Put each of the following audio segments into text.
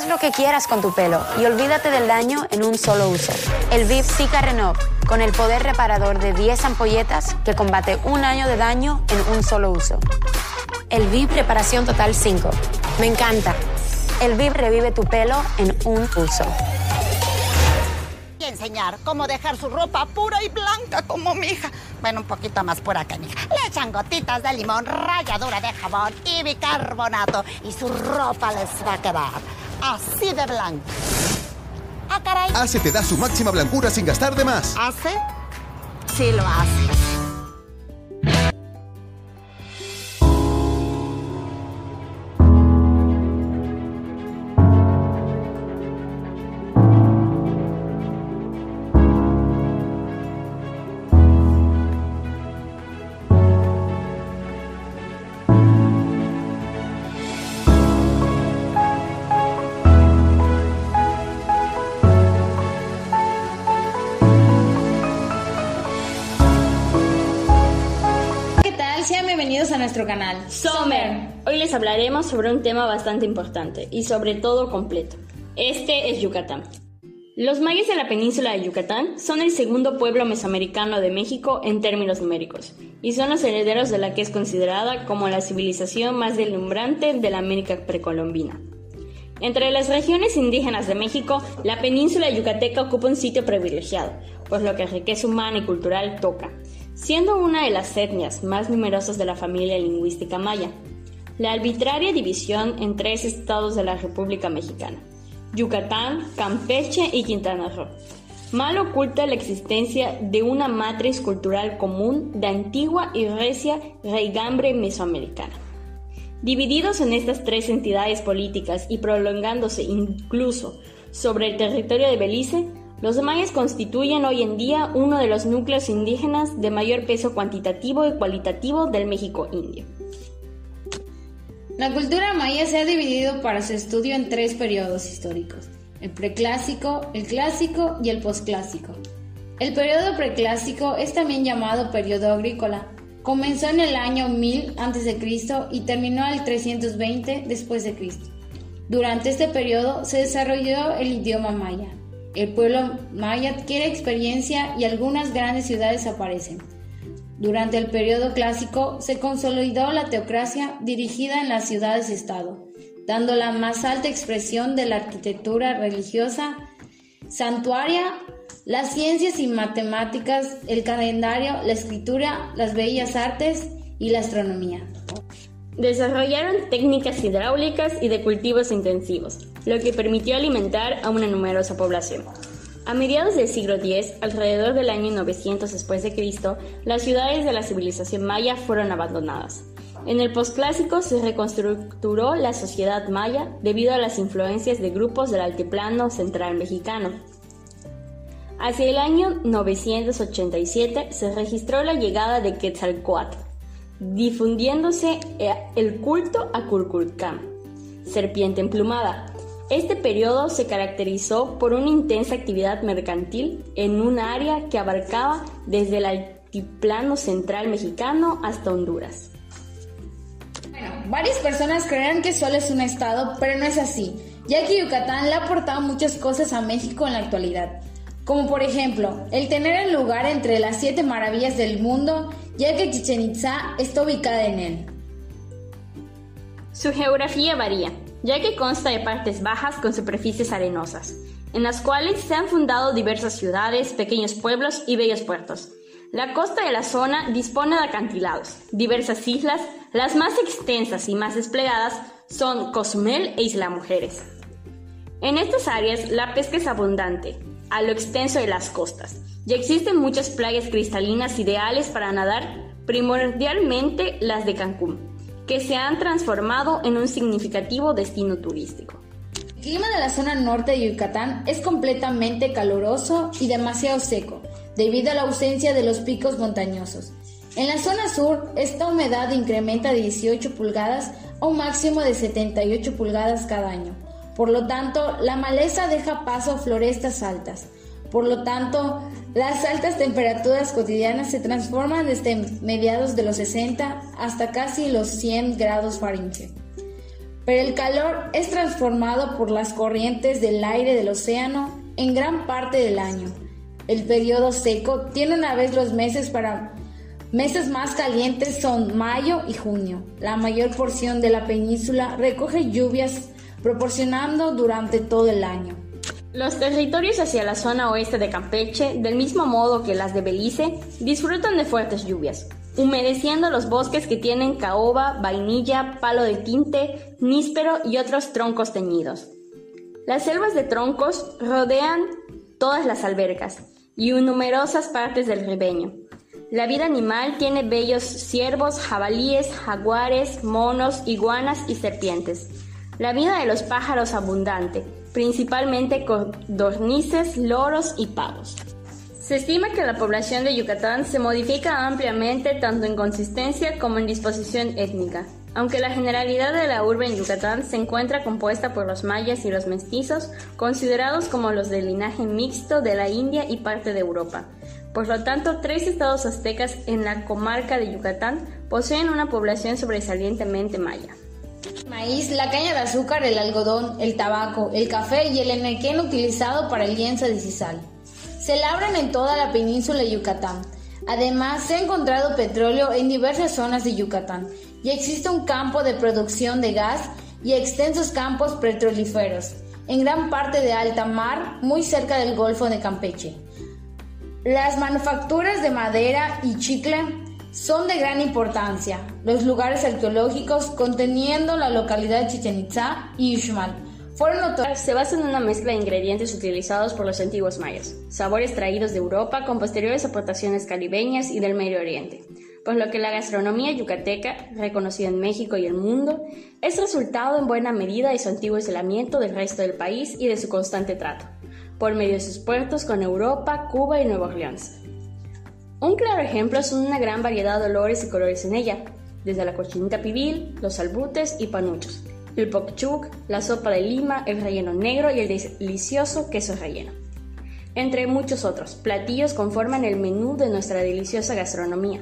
Haz lo que quieras con tu pelo y olvídate del daño en un solo uso. El VIP Zika Renov, con el poder reparador de 10 ampolletas que combate un año de daño en un solo uso. El VIP Reparación Total 5. Me encanta. El VIP revive tu pelo en un uso. Y enseñar cómo dejar su ropa pura y blanca como mi hija. Bueno, un poquito más pura que mi hija. Le echan gotitas de limón, ralladura de jabón y bicarbonato y su ropa les va a quedar así de blanca. Ah, caray. Ace te da su máxima blancura sin gastar de más. ¿Hace? Sí lo hace. Bienvenidos a nuestro canal. Summer. Hoy les hablaremos sobre un tema bastante importante y sobre todo completo. Este es Yucatán. Los mayas de la península de Yucatán son el segundo pueblo mesoamericano de México en términos numéricos y son los herederos de la que es considerada como la civilización más deslumbrante de la América precolombina. Entre las regiones indígenas de México, la península yucateca ocupa un sitio privilegiado, pues lo que riqueza humana y cultural toca, siendo una de las etnias más numerosas de la familia lingüística maya. La arbitraria división en tres estados de la República Mexicana, Yucatán, Campeche y Quintana Roo, mal oculta la existencia de una matriz cultural común de antigua y recia raigambre mesoamericana. Divididos en estas tres entidades políticas y prolongándose incluso sobre el territorio de Belice, los mayas constituyen hoy en día uno de los núcleos indígenas de mayor peso cuantitativo y cualitativo del México indio. La cultura maya se ha dividido para su estudio en tres periodos históricos, el preclásico, el clásico y el posclásico. El periodo preclásico es también llamado periodo agrícola. Comenzó en el año 1000 a.C. y terminó al 320 después de Cristo. Durante este periodo se desarrolló el idioma maya. El pueblo maya adquiere experiencia y algunas grandes ciudades aparecen. Durante el periodo clásico se consolidó la teocracia dirigida en las ciudades-estado, dando la más alta expresión de la arquitectura religiosa, santuaria, las ciencias y matemáticas, el calendario, la escritura, las bellas artes y la astronomía. Desarrollaron técnicas hidráulicas y de cultivos intensivos, lo que permitió alimentar a una numerosa población. A mediados del siglo X, alrededor del año 900 después de Cristo, las ciudades de la civilización maya fueron abandonadas. En el posclásico se reconstructuró la sociedad maya debido a las influencias de grupos del altiplano central mexicano. Hacia el año 987 se registró la llegada de Quetzalcoatl, difundiéndose eh, el culto a Curculcán, serpiente emplumada. Este periodo se caracterizó por una intensa actividad mercantil en un área que abarcaba desde el altiplano central mexicano hasta Honduras. Bueno, varias personas creerán que solo es un estado, pero no es así, ya que Yucatán le ha aportado muchas cosas a México en la actualidad, como por ejemplo el tener el lugar entre las siete maravillas del mundo, ya que Chichen Itza está ubicada en él. Su geografía varía, ya que consta de partes bajas con superficies arenosas, en las cuales se han fundado diversas ciudades, pequeños pueblos y bellos puertos. La costa de la zona dispone de acantilados, diversas islas, las más extensas y más desplegadas son Cozumel e Isla Mujeres. En estas áreas la pesca es abundante, a lo extenso de las costas, y existen muchas playas cristalinas ideales para nadar, primordialmente las de Cancún, que se han transformado en un significativo destino turístico. El clima de la zona norte de Yucatán es completamente caluroso y demasiado seco, debido a la ausencia de los picos montañosos. En la zona sur, esta humedad incrementa de 18 pulgadas a un máximo de 78 pulgadas cada año. Por lo tanto, la maleza deja paso a florestas altas. Por lo tanto, las altas temperaturas cotidianas se transforman desde mediados de los 60 hasta casi los 100 grados Fahrenheit. pero el calor es transformado por las corrientes del aire del océano en gran parte del año. El periodo seco tiene una vez los meses para meses más calientes son mayo y junio. La mayor porción de la península recoge lluvias proporcionando durante todo el año. Los territorios hacia la zona oeste de Campeche, del mismo modo que las de Belice, disfrutan de fuertes lluvias, humedeciendo los bosques que tienen caoba, vainilla, palo de tinte, níspero y otros troncos teñidos. Las selvas de troncos rodean todas las albercas y numerosas partes del ribeño. La vida animal tiene bellos ciervos, jabalíes, jaguares, monos, iguanas y serpientes. La vida de los pájaros abundante, principalmente codornices, loros y pavos. Se estima que la población de Yucatán se modifica ampliamente tanto en consistencia como en disposición étnica. Aunque la generalidad de la urbe en Yucatán se encuentra compuesta por los mayas y los mestizos, considerados como los del linaje mixto de la India y parte de Europa. Por lo tanto, tres estados aztecas en la comarca de Yucatán poseen una población sobresalientemente maya. Maíz, la caña de azúcar, el algodón, el tabaco, el café y el enequén utilizado para el lienzo de sisal se labran en toda la península de Yucatán. Además, se ha encontrado petróleo en diversas zonas de Yucatán y existe un campo de producción de gas y extensos campos petrolíferos en gran parte de alta mar, muy cerca del Golfo de Campeche. Las manufacturas de madera y chicle son de gran importancia. Los lugares arqueológicos conteniendo la localidad de Chichen Itza y Uxmal se basa en una mezcla de ingredientes utilizados por los antiguos mayas, sabores traídos de Europa con posteriores aportaciones caribeñas y del Medio Oriente, por lo que la gastronomía yucateca, reconocida en México y el mundo, es resultado en buena medida de su antiguo aislamiento del resto del país y de su constante trato, por medio de sus puertos con Europa, Cuba y Nueva Orleans. Un claro ejemplo son una gran variedad de olores y colores en ella, desde la cochinita pibil, los albutes y panuchos, el pokchuk, la sopa de lima, el relleno negro y el delicioso queso relleno. Entre muchos otros, platillos conforman el menú de nuestra deliciosa gastronomía.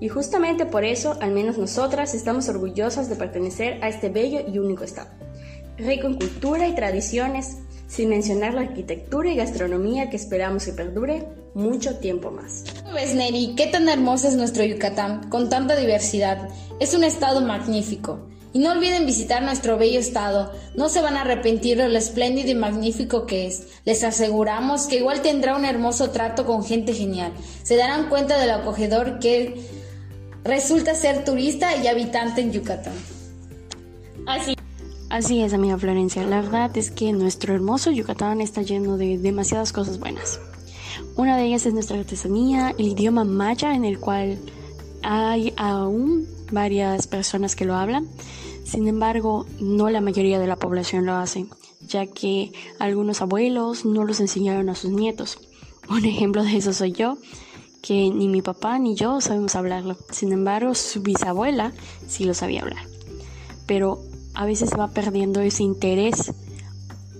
Y justamente por eso, al menos nosotras, estamos orgullosas de pertenecer a este bello y único estado. Rico en cultura y tradiciones, sin mencionar la arquitectura y gastronomía que esperamos que perdure mucho tiempo más. ¿Ves, Neri? ¿Qué tan hermoso es nuestro Yucatán, con tanta diversidad? Es un estado magnífico. Y no olviden visitar nuestro bello estado, no se van a arrepentir de lo espléndido y magnífico que es. Les aseguramos que igual tendrá un hermoso trato con gente genial. Se darán cuenta del acogedor que resulta ser turista y habitante en Yucatán. Así. Así es, amiga Florencia. La verdad es que nuestro hermoso Yucatán está lleno de demasiadas cosas buenas. Una de ellas es nuestra artesanía, el idioma maya en el cual hay aún varias personas que lo hablan. Sin embargo, no la mayoría de la población lo hace, ya que algunos abuelos no los enseñaron a sus nietos. Un ejemplo de eso soy yo, que ni mi papá ni yo sabemos hablarlo. Sin embargo, su bisabuela sí lo sabía hablar. Pero a veces va perdiendo ese interés,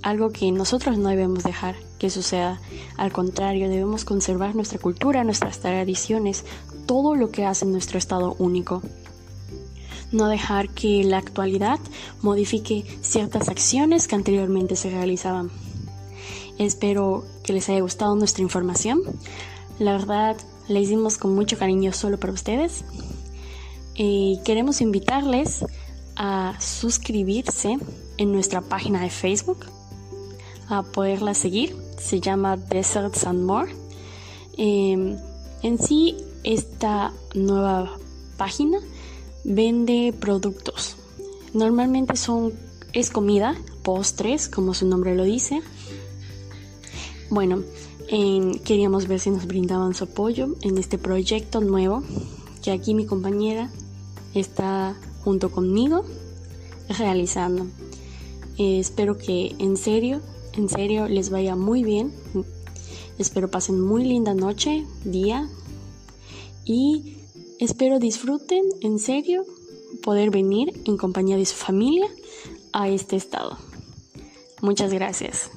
algo que nosotros no debemos dejar que suceda. Al contrario, debemos conservar nuestra cultura, nuestras tradiciones, todo lo que hace nuestro estado único no dejar que la actualidad modifique ciertas acciones que anteriormente se realizaban. Espero que les haya gustado nuestra información. La verdad, la hicimos con mucho cariño solo para ustedes. Y queremos invitarles a suscribirse en nuestra página de Facebook, a poderla seguir. Se llama Deserts and More. Em, en sí, esta nueva página vende productos. Normalmente son es comida, postres, como su nombre lo dice. Bueno, queríamos ver si nos brindaban su apoyo en este proyecto nuevo que aquí mi compañera está junto conmigo realizando. Eh, espero que en serio, en serio les vaya muy bien. Espero pasen muy linda noche, día y Espero disfruten en serio poder venir en compañía de su familia a este estado. Muchas gracias.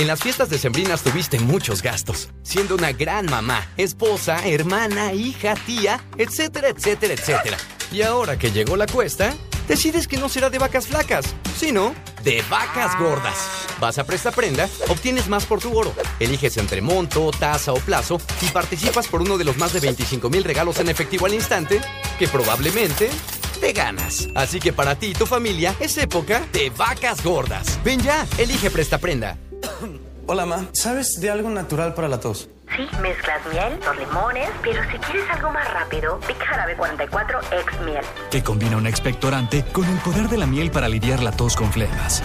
En las fiestas decembrinas tuviste muchos gastos, siendo una gran mamá, esposa, hermana, hija, tía, etcétera, etcétera, etcétera. Y ahora que llegó la cuesta, decides que no será de vacas flacas, sino de vacas gordas. Vas a Presta Prenda, obtienes más por tu oro. Eliges entre monto, tasa o plazo y participas por uno de los más de 25 mil regalos en efectivo al instante que probablemente te ganas. Así que para ti y tu familia es época de vacas gordas. Ven ya, elige Presta Prenda. Hola, ma. ¿Sabes de algo natural para la tos? Sí, mezclas miel, dos limones, pero si quieres algo más rápido, pica jarabe 44 ex miel. Que combina un expectorante con el poder de la miel para aliviar la tos con flemas.